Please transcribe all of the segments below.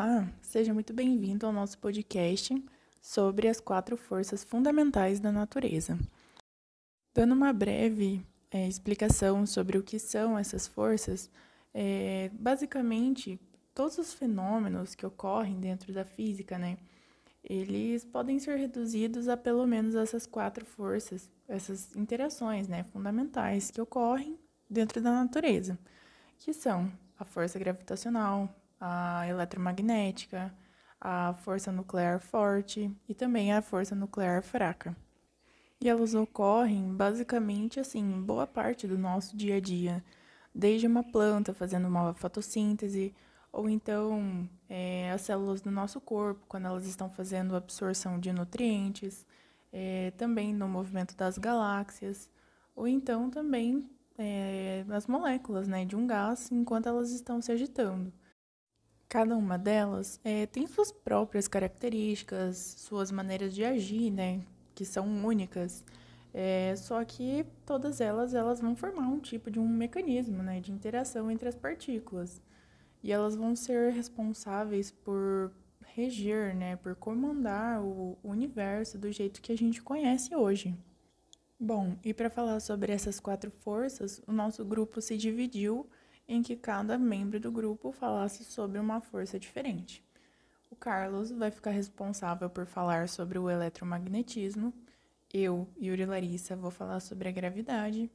Olá, seja muito bem-vindo ao nosso podcast sobre as quatro forças fundamentais da natureza. Dando uma breve é, explicação sobre o que são essas forças, é, basicamente todos os fenômenos que ocorrem dentro da física, né, eles podem ser reduzidos a pelo menos essas quatro forças, essas interações, né, fundamentais que ocorrem dentro da natureza, que são a força gravitacional, a eletromagnética, a força nuclear forte e também a força nuclear fraca. E elas ocorrem basicamente assim, em boa parte do nosso dia a dia, desde uma planta fazendo uma fotossíntese, ou então é, as células do nosso corpo, quando elas estão fazendo absorção de nutrientes, é, também no movimento das galáxias, ou então também é, as moléculas né, de um gás enquanto elas estão se agitando. Cada uma delas é, tem suas próprias características, suas maneiras de agir, né, que são únicas. É, só que todas elas, elas vão formar um tipo de um mecanismo, né, de interação entre as partículas. E elas vão ser responsáveis por reger, né, por comandar o universo do jeito que a gente conhece hoje. Bom, e para falar sobre essas quatro forças, o nosso grupo se dividiu em que cada membro do grupo falasse sobre uma força diferente. O Carlos vai ficar responsável por falar sobre o eletromagnetismo, eu, Yuri Larissa, vou falar sobre a gravidade,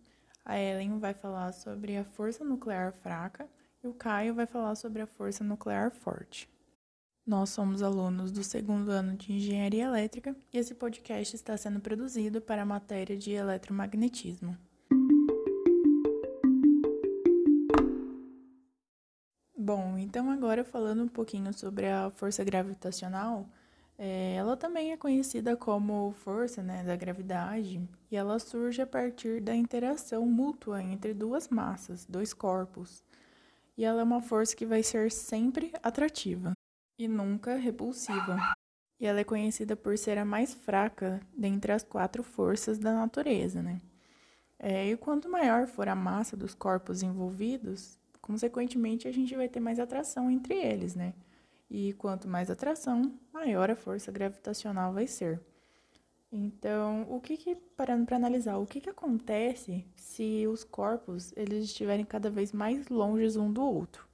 a Ellen vai falar sobre a força nuclear fraca e o Caio vai falar sobre a força nuclear forte. Nós somos alunos do segundo ano de Engenharia Elétrica e esse podcast está sendo produzido para a matéria de eletromagnetismo. Bom, então agora falando um pouquinho sobre a força gravitacional, é, ela também é conhecida como força né, da gravidade e ela surge a partir da interação mútua entre duas massas, dois corpos. E ela é uma força que vai ser sempre atrativa e nunca repulsiva. E ela é conhecida por ser a mais fraca dentre as quatro forças da natureza, né? É, e quanto maior for a massa dos corpos envolvidos, Consequentemente, a gente vai ter mais atração entre eles, né? E quanto mais atração, maior a força gravitacional vai ser. Então, o que, que parando para analisar, o que, que acontece se os corpos eles estiverem cada vez mais longe um do outro?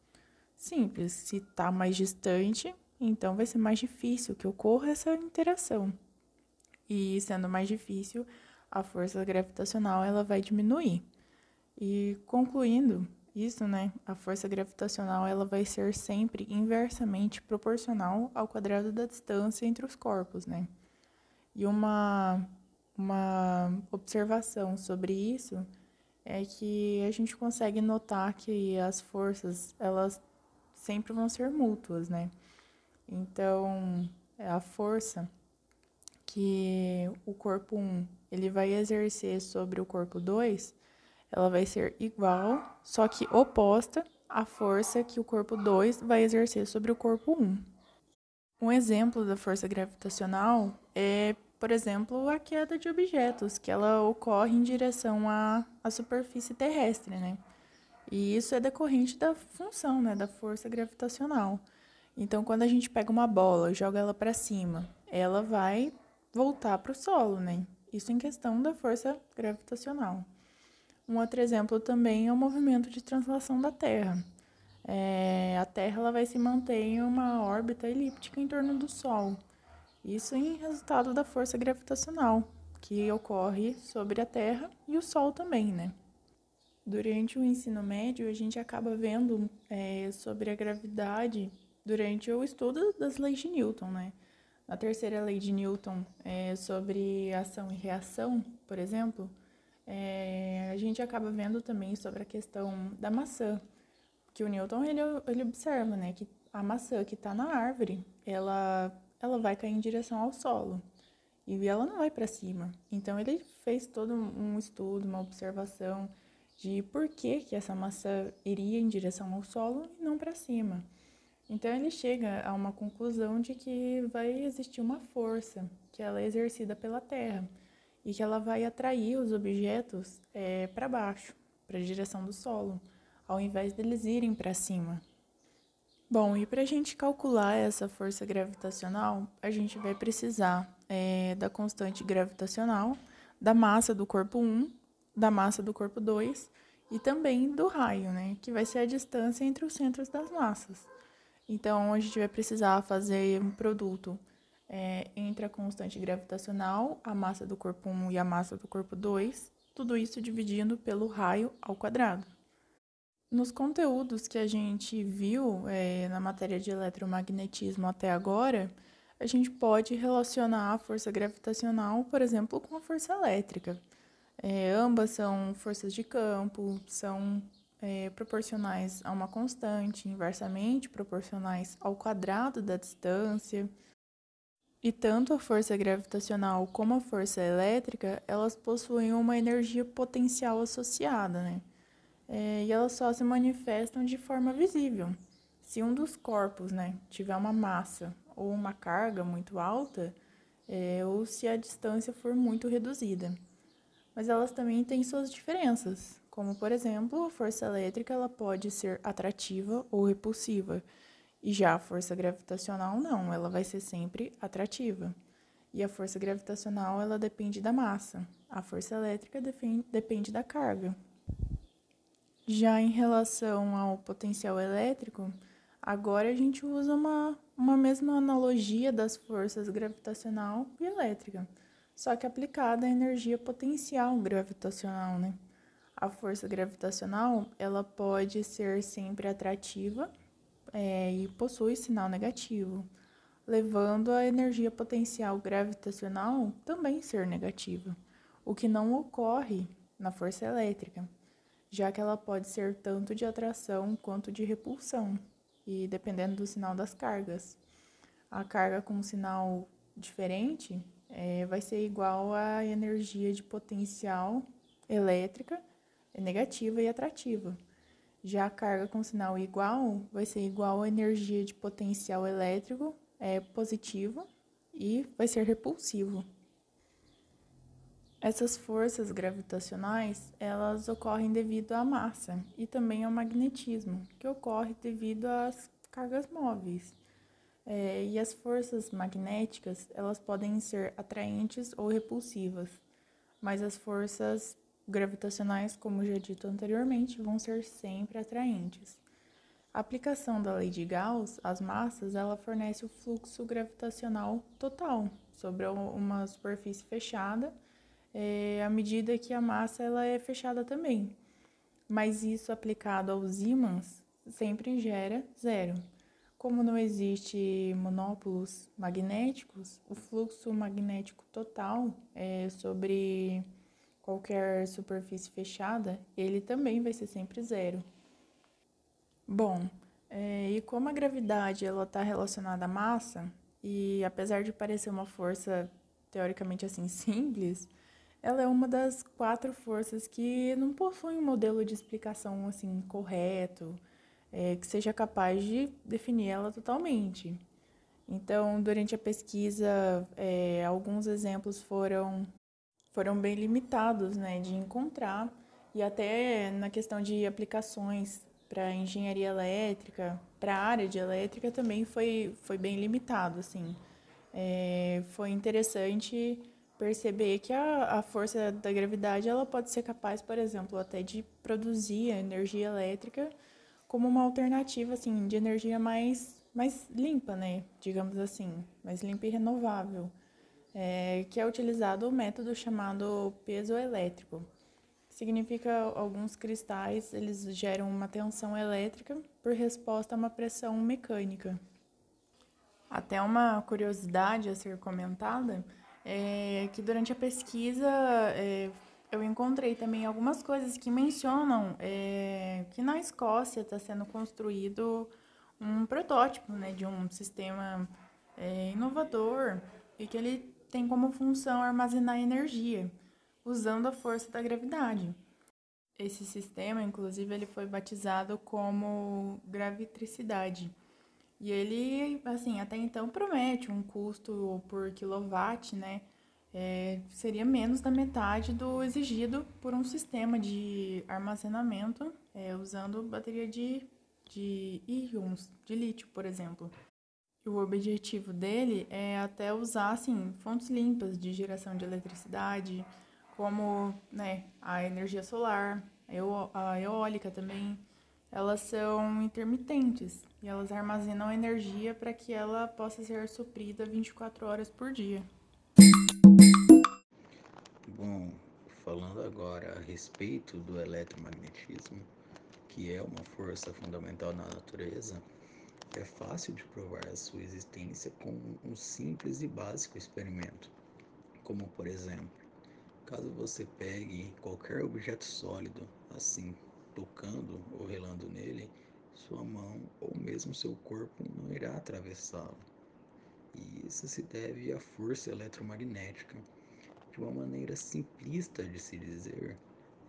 Simples, se está mais distante, então vai ser mais difícil que ocorra essa interação. E sendo mais difícil, a força gravitacional ela vai diminuir. E concluindo, isso, né, a força gravitacional ela vai ser sempre inversamente proporcional ao quadrado da distância entre os corpos, né? E uma, uma observação sobre isso é que a gente consegue notar que as forças elas sempre vão ser mútuas, né? Então, é a força que o corpo 1 ele vai exercer sobre o corpo 2 ela vai ser igual, só que oposta à força que o corpo 2 vai exercer sobre o corpo 1. Um exemplo da força gravitacional é, por exemplo, a queda de objetos, que ela ocorre em direção à, à superfície terrestre, né? E isso é decorrente da função, né, da força gravitacional. Então, quando a gente pega uma bola, joga ela para cima, ela vai voltar para o solo, né? Isso em questão da força gravitacional. Um outro exemplo também é o movimento de translação da Terra. É, a Terra ela vai se manter em uma órbita elíptica em torno do Sol. Isso em resultado da força gravitacional que ocorre sobre a Terra e o Sol também, né? Durante o ensino médio, a gente acaba vendo é, sobre a gravidade durante o estudo das leis de Newton, né? Na terceira lei de Newton, é, sobre ação e reação, por exemplo, é, a gente acaba vendo também sobre a questão da maçã, que o Newton ele, ele observa, né, que a maçã que está na árvore, ela, ela vai cair em direção ao solo e ela não vai para cima. Então ele fez todo um estudo, uma observação de por que, que essa maçã iria em direção ao solo e não para cima. Então ele chega a uma conclusão de que vai existir uma força que ela é exercida pela Terra e que ela vai atrair os objetos é, para baixo, para a direção do solo, ao invés deles irem para cima. Bom, e para a gente calcular essa força gravitacional, a gente vai precisar é, da constante gravitacional, da massa do corpo 1, da massa do corpo 2 e também do raio, né? Que vai ser a distância entre os centros das massas. Então, a gente vai precisar fazer um produto é, entre a constante gravitacional, a massa do corpo 1 e a massa do corpo 2, tudo isso dividindo pelo raio ao quadrado. Nos conteúdos que a gente viu é, na matéria de eletromagnetismo até agora, a gente pode relacionar a força gravitacional, por exemplo, com a força elétrica. É, ambas são forças de campo, são é, proporcionais a uma constante, inversamente proporcionais ao quadrado da distância. E tanto a força gravitacional como a força elétrica, elas possuem uma energia potencial associada, né? é, e elas só se manifestam de forma visível. Se um dos corpos né, tiver uma massa ou uma carga muito alta, é, ou se a distância for muito reduzida. Mas elas também têm suas diferenças, como por exemplo, a força elétrica ela pode ser atrativa ou repulsiva, e já a força gravitacional não, ela vai ser sempre atrativa. E a força gravitacional ela depende da massa, a força elétrica depende da carga. Já em relação ao potencial elétrico, agora a gente usa uma, uma mesma analogia das forças gravitacional e elétrica, só que aplicada à energia potencial gravitacional, né? A força gravitacional, ela pode ser sempre atrativa é, e possui sinal negativo, levando a energia potencial gravitacional também ser negativa, o que não ocorre na força elétrica já que ela pode ser tanto de atração quanto de repulsão, e dependendo do sinal das cargas. A carga com sinal diferente é, vai ser igual à energia de potencial elétrica, é negativa e atrativa. Já a carga com sinal igual vai ser igual à energia de potencial elétrico, é positivo, e vai ser repulsivo. Essas forças gravitacionais, elas ocorrem devido à massa e também ao magnetismo, que ocorre devido às cargas móveis. É, e as forças magnéticas, elas podem ser atraentes ou repulsivas, mas as forças gravitacionais, como já dito anteriormente, vão ser sempre atraentes. A aplicação da lei de Gauss às massas, ela fornece o fluxo gravitacional total sobre uma superfície fechada, é, à medida que a massa ela é fechada também. Mas isso aplicado aos ímãs sempre gera zero. Como não existe monópolos magnéticos, o fluxo magnético total é, sobre qualquer superfície fechada, ele também vai ser sempre zero. Bom, é, e como a gravidade ela está relacionada à massa, e apesar de parecer uma força teoricamente assim simples, ela é uma das quatro forças que não possui um modelo de explicação assim correto, é, que seja capaz de definir ela totalmente. Então, durante a pesquisa, é, alguns exemplos foram, foram bem limitados né, de encontrar, e até na questão de aplicações para engenharia elétrica, para a área de elétrica também foi, foi bem limitado. Assim. É, foi interessante perceber que a, a força da gravidade ela pode ser capaz, por exemplo, até de produzir energia elétrica como uma alternativa assim de energia mais mais limpa, né? Digamos assim, mais limpa e renovável, é, que é utilizado o método chamado peso elétrico. Significa alguns cristais eles geram uma tensão elétrica por resposta a uma pressão mecânica. Até uma curiosidade a ser comentada é, que durante a pesquisa é, eu encontrei também algumas coisas que mencionam é, que na Escócia está sendo construído um protótipo né, de um sistema é, inovador e que ele tem como função armazenar energia usando a força da gravidade. Esse sistema, inclusive, ele foi batizado como gravitricidade. E ele, assim, até então promete um custo por quilowatt, né? É, seria menos da metade do exigido por um sistema de armazenamento é, usando bateria de, de íons de lítio, por exemplo. O objetivo dele é até usar assim, fontes limpas de geração de eletricidade, como né, a energia solar, a eólica também. Elas são intermitentes e elas armazenam energia para que ela possa ser suprida 24 horas por dia. Bom, falando agora a respeito do eletromagnetismo, que é uma força fundamental na natureza, é fácil de provar a sua existência com um simples e básico experimento. Como, por exemplo, caso você pegue qualquer objeto sólido, assim, tocando ou relando nele, sua mão ou mesmo seu corpo não irá atravessá-lo. E isso se deve à força eletromagnética. De uma maneira simplista de se dizer,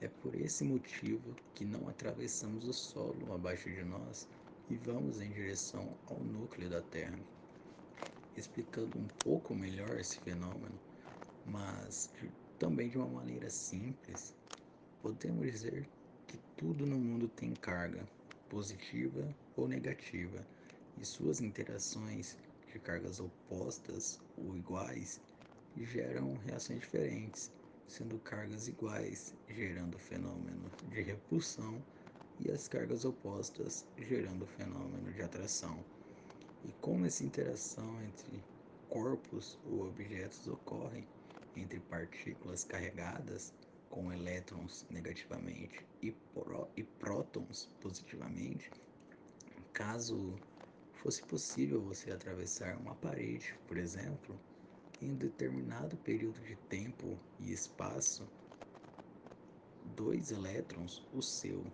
é por esse motivo que não atravessamos o solo abaixo de nós e vamos em direção ao núcleo da Terra. Explicando um pouco melhor esse fenômeno, mas também de uma maneira simples, podemos dizer que tudo no mundo tem carga, positiva ou negativa, e suas interações de cargas opostas ou iguais geram reações diferentes, sendo cargas iguais gerando fenômeno de repulsão e as cargas opostas gerando fenômeno de atração. E como essa interação entre corpos ou objetos ocorre entre partículas carregadas com elétrons negativamente e, pró e prótons positivamente, caso fosse possível você atravessar uma parede, por exemplo, em um determinado período de tempo e espaço, dois elétrons, o seu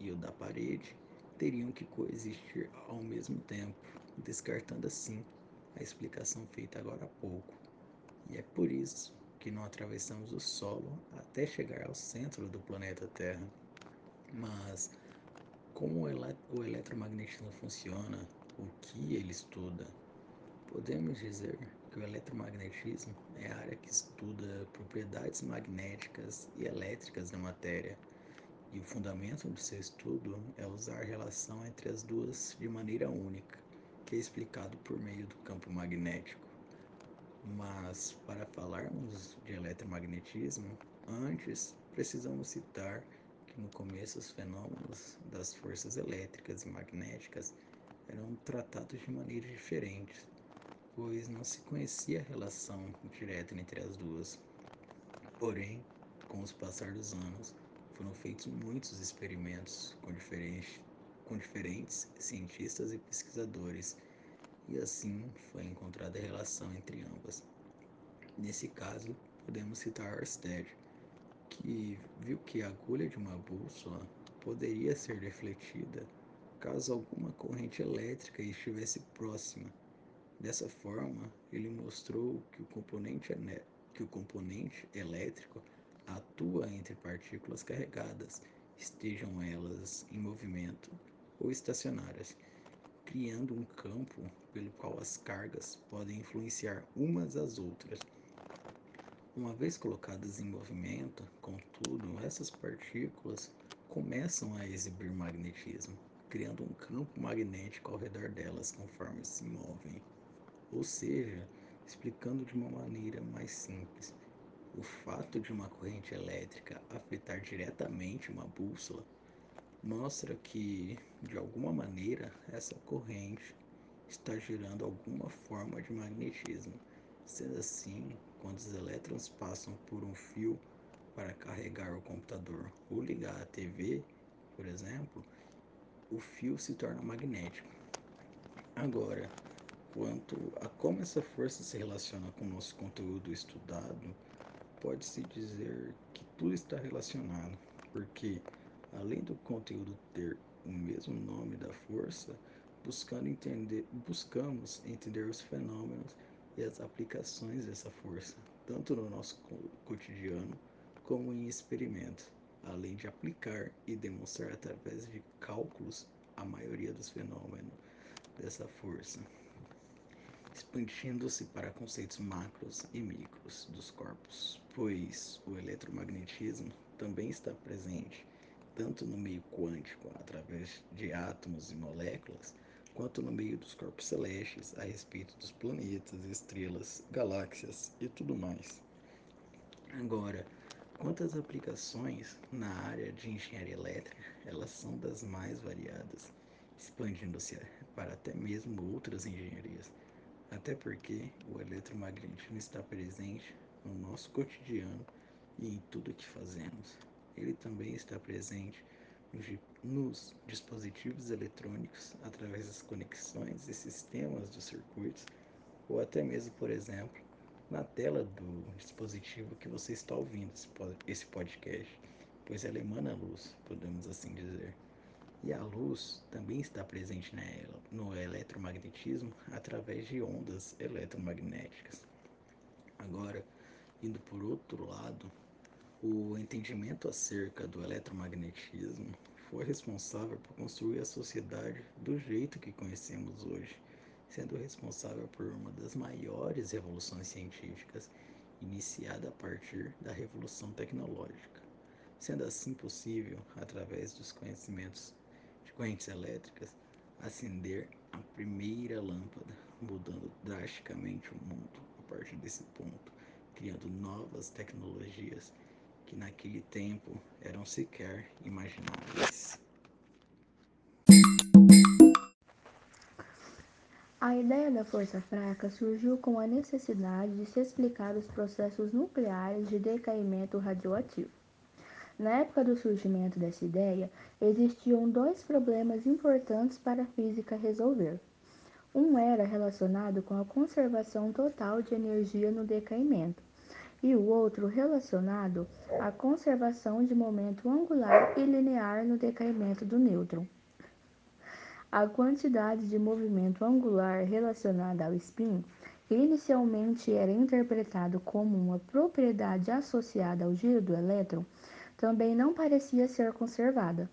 e o da parede, teriam que coexistir ao mesmo tempo, descartando assim a explicação feita agora há pouco. E é por isso que não atravessamos o solo até chegar ao centro do planeta Terra. Mas como o eletromagnetismo funciona, o que ele estuda, podemos dizer que o eletromagnetismo é a área que estuda propriedades magnéticas e elétricas da matéria. E o fundamento do seu estudo é usar a relação entre as duas de maneira única, que é explicado por meio do campo magnético. Mas para falarmos de eletromagnetismo, antes precisamos citar que no começo os fenômenos das forças elétricas e magnéticas eram tratados de maneiras diferentes, pois não se conhecia a relação direta entre as duas. Porém, com os passar dos anos, foram feitos muitos experimentos com diferentes, com diferentes cientistas e pesquisadores e assim foi encontrada a relação entre ambas. Nesse caso, podemos citar Ørsted, que viu que a agulha de uma bússola poderia ser defletida caso alguma corrente elétrica estivesse próxima. Dessa forma, ele mostrou que o componente, que o componente elétrico atua entre partículas carregadas, estejam elas em movimento ou estacionárias criando um campo pelo qual as cargas podem influenciar umas às outras. Uma vez colocadas em movimento, contudo, essas partículas começam a exibir magnetismo, criando um campo magnético ao redor delas conforme se movem. Ou seja, explicando de uma maneira mais simples, o fato de uma corrente elétrica afetar diretamente uma bússola mostra que, de alguma maneira, essa corrente está gerando alguma forma de magnetismo. Sendo assim, quando os elétrons passam por um fio para carregar o computador ou ligar a TV, por exemplo, o fio se torna magnético. Agora, quanto a como essa força se relaciona com o nosso conteúdo estudado, pode-se dizer que tudo está relacionado, porque além do conteúdo ter o mesmo nome da força, buscando entender, buscamos entender os fenômenos e as aplicações dessa força, tanto no nosso cotidiano como em experimentos, além de aplicar e demonstrar através de cálculos a maioria dos fenômenos dessa força, expandindo-se para conceitos macros e micros dos corpos, pois o eletromagnetismo também está presente tanto no meio quântico, através de átomos e moléculas, quanto no meio dos corpos celestes, a respeito dos planetas, estrelas, galáxias e tudo mais. Agora, quantas aplicações na área de engenharia elétrica, elas são das mais variadas, expandindo-se para até mesmo outras engenharias. Até porque o eletromagnetismo está presente no nosso cotidiano e em tudo que fazemos. Ele também está presente nos dispositivos eletrônicos através das conexões e sistemas dos circuitos, ou até mesmo, por exemplo, na tela do dispositivo que você está ouvindo esse podcast, pois ela emana luz, podemos assim dizer. E a luz também está presente no eletromagnetismo através de ondas eletromagnéticas. Agora, indo por outro lado, o entendimento acerca do eletromagnetismo foi responsável por construir a sociedade do jeito que conhecemos hoje, sendo responsável por uma das maiores revoluções científicas iniciada a partir da revolução tecnológica. Sendo assim possível, através dos conhecimentos correntes elétricas, acender a primeira lâmpada, mudando drasticamente o mundo a partir desse ponto, criando novas tecnologias que naquele tempo eram sequer imagináveis. A ideia da força fraca surgiu com a necessidade de se explicar os processos nucleares de decaimento radioativo. Na época do surgimento dessa ideia, existiam dois problemas importantes para a física resolver. Um era relacionado com a conservação total de energia no decaimento, e o outro relacionado à conservação de momento angular e linear no decaimento do nêutron. A quantidade de movimento angular relacionada ao spin inicialmente era interpretado como uma propriedade associada ao giro do elétron, também não parecia ser conservada.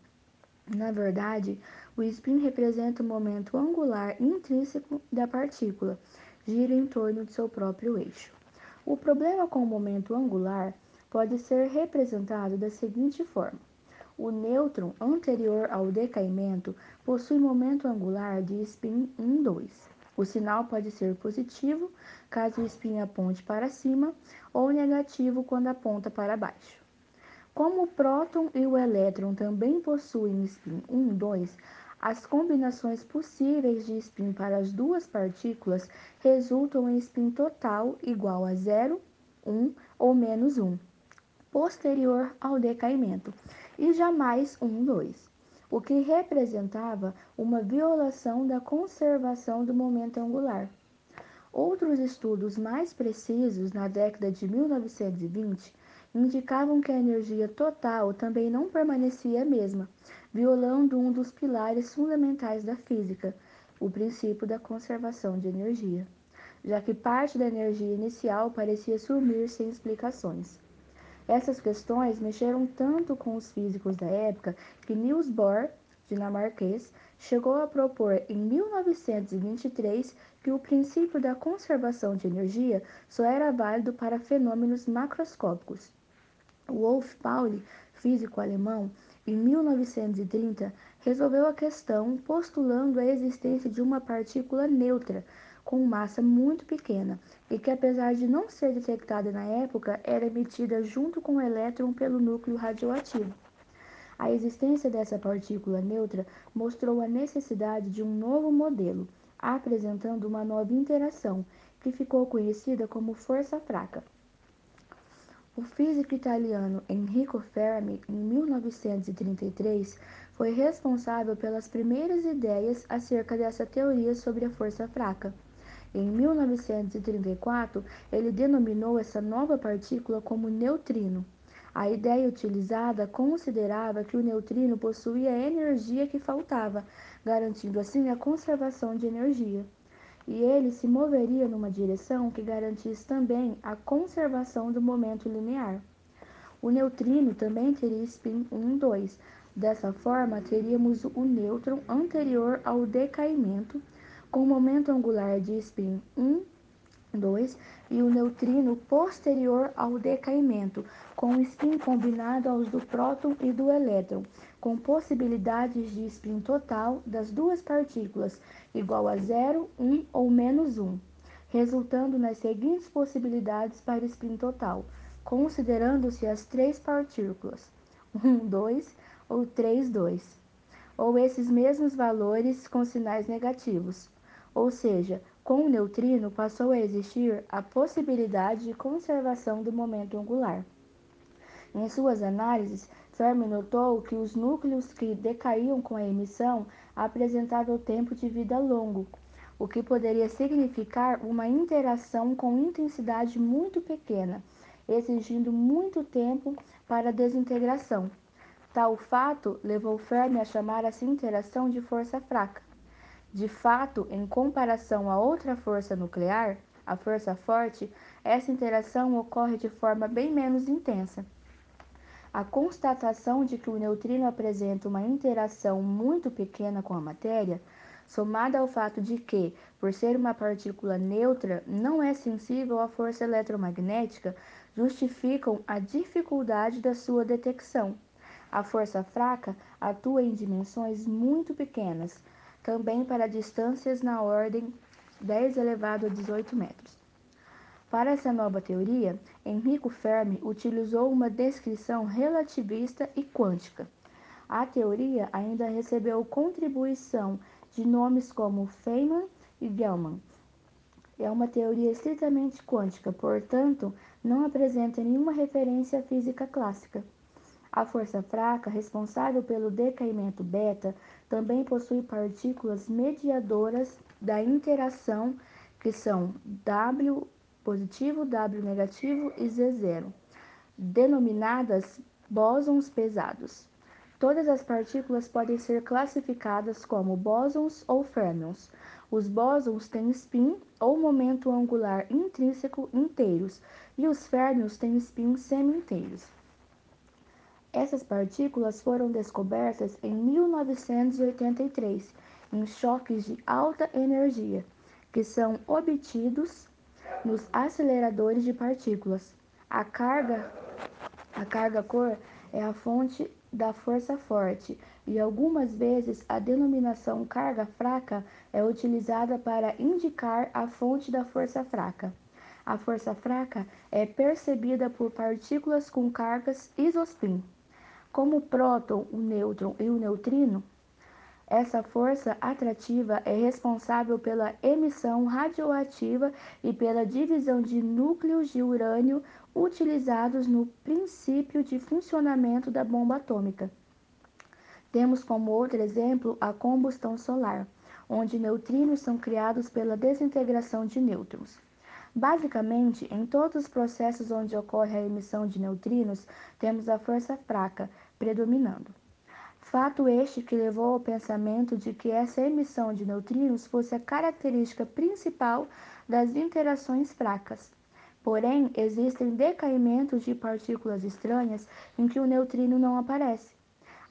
Na verdade, o spin representa o momento angular intrínseco da partícula, gira em torno de seu próprio eixo. O problema com o momento angular pode ser representado da seguinte forma: o nêutron anterior ao decaimento possui momento angular de spin 1, 2. O sinal pode ser positivo caso o spin aponte para cima ou negativo quando aponta para baixo. Como o próton e o elétron também possuem spin 1, 2, as combinações possíveis de spin para as duas partículas resultam em spin total igual a 0, 1 ou menos 1, posterior ao decaimento, e jamais 1, 2, o que representava uma violação da conservação do momento angular. Outros estudos mais precisos, na década de 1920, indicavam que a energia total também não permanecia a mesma, violando um dos pilares fundamentais da física, o princípio da conservação de energia, já que parte da energia inicial parecia sumir sem explicações. Essas questões mexeram tanto com os físicos da época que Niels Bohr, dinamarquês, chegou a propor em 1923 que o princípio da conservação de energia só era válido para fenômenos macroscópicos. Wolf Pauli, físico alemão, em 1930 resolveu a questão postulando a existência de uma partícula neutra com massa muito pequena e que, apesar de não ser detectada na época, era emitida junto com o elétron pelo núcleo radioativo. A existência dessa partícula neutra mostrou a necessidade de um novo modelo, apresentando uma nova interação, que ficou conhecida como força fraca. O físico italiano Enrico Fermi, em 1933, foi responsável pelas primeiras ideias acerca dessa teoria sobre a força fraca. Em 1934, ele denominou essa nova partícula como neutrino. A ideia utilizada considerava que o neutrino possuía a energia que faltava, garantindo assim a conservação de energia e ele se moveria numa direção que garantisse também a conservação do momento linear. O neutrino também teria spin 1, 2. Dessa forma, teríamos o nêutron anterior ao decaimento, com momento angular de spin 1 2. E o neutrino posterior ao decaimento, com spin combinado aos do próton e do elétron, com possibilidades de spin total das duas partículas igual a 0, 1 ou menos 1, resultando nas seguintes possibilidades para spin total, considerando-se as três partículas 1, 2 ou 3, 2, ou esses mesmos valores com sinais negativos. Ou seja, com o neutrino passou a existir a possibilidade de conservação do momento angular. Em suas análises, Fermi notou que os núcleos que decaíam com a emissão apresentavam tempo de vida longo, o que poderia significar uma interação com intensidade muito pequena, exigindo muito tempo para desintegração. Tal fato levou Fermi a chamar essa interação de força fraca. De fato, em comparação a outra força nuclear, a força forte, essa interação ocorre de forma bem menos intensa. A constatação de que o neutrino apresenta uma interação muito pequena com a matéria, somada ao fato de que, por ser uma partícula neutra, não é sensível à força eletromagnética, justificam a dificuldade da sua detecção. A força fraca atua em dimensões muito pequenas, também para distâncias na ordem 10 elevado a 18 metros. Para essa nova teoria, Enrico Fermi utilizou uma descrição relativista e quântica. A teoria ainda recebeu contribuição de nomes como Feynman e Gell-Mann. É uma teoria estritamente quântica, portanto, não apresenta nenhuma referência à física clássica. A força fraca, responsável pelo decaimento beta, também possui partículas mediadoras da interação, que são W positivo, W negativo e Z0, denominadas bósons pesados. Todas as partículas podem ser classificadas como bósons ou férmions. Os bósons têm spin ou momento angular intrínseco inteiros e os férmions têm spin semi-inteiros. Essas partículas foram descobertas em 1983 em choques de alta energia, que são obtidos nos aceleradores de partículas. A carga, a carga cor é a fonte da força forte e algumas vezes a denominação carga fraca é utilizada para indicar a fonte da força fraca. A força fraca é percebida por partículas com cargas isospin como o próton, o nêutron e o neutrino, essa força atrativa é responsável pela emissão radioativa e pela divisão de núcleos de urânio utilizados no princípio de funcionamento da bomba atômica. Temos como outro exemplo a combustão solar, onde neutrinos são criados pela desintegração de nêutrons. Basicamente, em todos os processos onde ocorre a emissão de neutrinos, temos a força fraca predominando. Fato este que levou ao pensamento de que essa emissão de neutrinos fosse a característica principal das interações fracas. Porém, existem decaimentos de partículas estranhas em que o neutrino não aparece.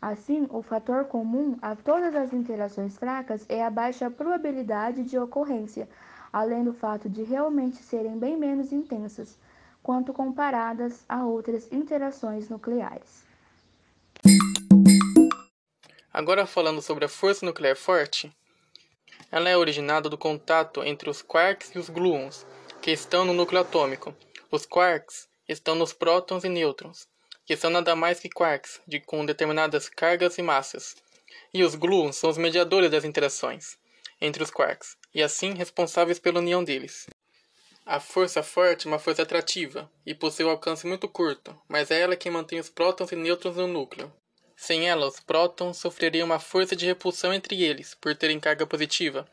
Assim, o fator comum a todas as interações fracas é a baixa probabilidade de ocorrência, além do fato de realmente serem bem menos intensas, quanto comparadas a outras interações nucleares. Agora falando sobre a força nuclear forte, ela é originada do contato entre os quarks e os gluons, que estão no núcleo atômico. Os quarks estão nos prótons e nêutrons, que são nada mais que quarks de, com determinadas cargas e massas. E os gluons são os mediadores das interações entre os quarks, e assim responsáveis pela união deles. A força forte é uma força atrativa e possui um alcance muito curto, mas é ela quem mantém os prótons e nêutrons no núcleo. Sem ela, os prótons sofreriam uma força de repulsão entre eles, por terem carga positiva,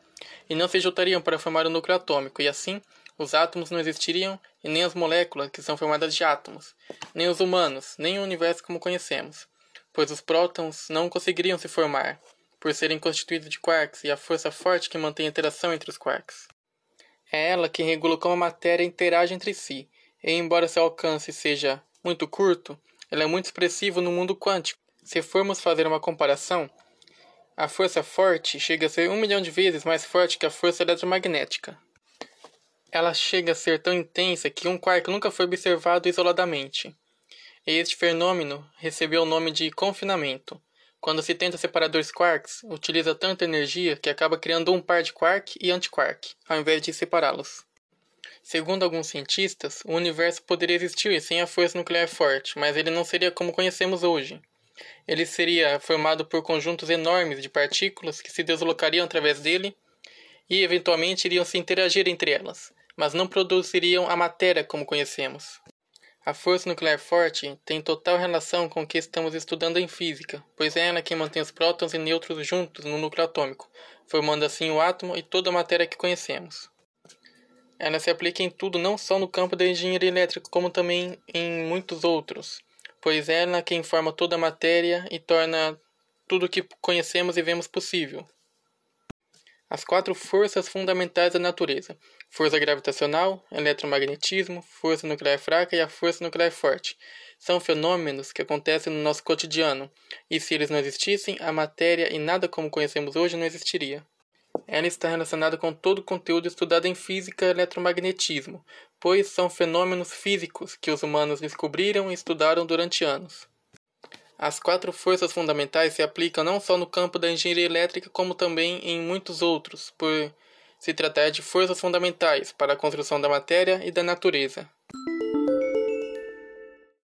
e não se juntariam para formar o um núcleo atômico, e assim os átomos não existiriam, e nem as moléculas, que são formadas de átomos, nem os humanos, nem o universo como conhecemos, pois os prótons não conseguiriam se formar, por serem constituídos de quarks e a força forte que mantém a interação entre os quarks. É ela que regula como a matéria interage entre si, e embora seu alcance seja muito curto, ela é muito expressiva no mundo quântico, se formos fazer uma comparação, a força forte chega a ser um milhão de vezes mais forte que a força eletromagnética. ela chega a ser tão intensa que um quark nunca foi observado isoladamente. Este fenômeno recebeu o nome de confinamento. Quando se tenta separar dois quarks, utiliza tanta energia que acaba criando um par de quark e antiquark, ao invés de separá-los. Segundo alguns cientistas, o universo poderia existir sem a força nuclear forte, mas ele não seria como conhecemos hoje. Ele seria formado por conjuntos enormes de partículas que se deslocariam através dele e eventualmente iriam se interagir entre elas, mas não produziriam a matéria como conhecemos. A força nuclear forte tem total relação com o que estamos estudando em física, pois é ela quem mantém os prótons e nêutrons juntos no núcleo atômico, formando assim o átomo e toda a matéria que conhecemos. Ela se aplica em tudo, não só no campo da engenharia elétrica, como também em muitos outros, pois é ela quem forma toda a matéria e torna tudo o que conhecemos e vemos possível. As quatro forças fundamentais da natureza: força gravitacional, eletromagnetismo, força nuclear fraca e a força nuclear forte. São fenômenos que acontecem no nosso cotidiano, e se eles não existissem, a matéria e nada como conhecemos hoje não existiria. Ela está relacionada com todo o conteúdo estudado em física e eletromagnetismo, pois são fenômenos físicos que os humanos descobriram e estudaram durante anos. As quatro forças fundamentais se aplicam não só no campo da engenharia elétrica, como também em muitos outros, por se tratar de forças fundamentais para a construção da matéria e da natureza.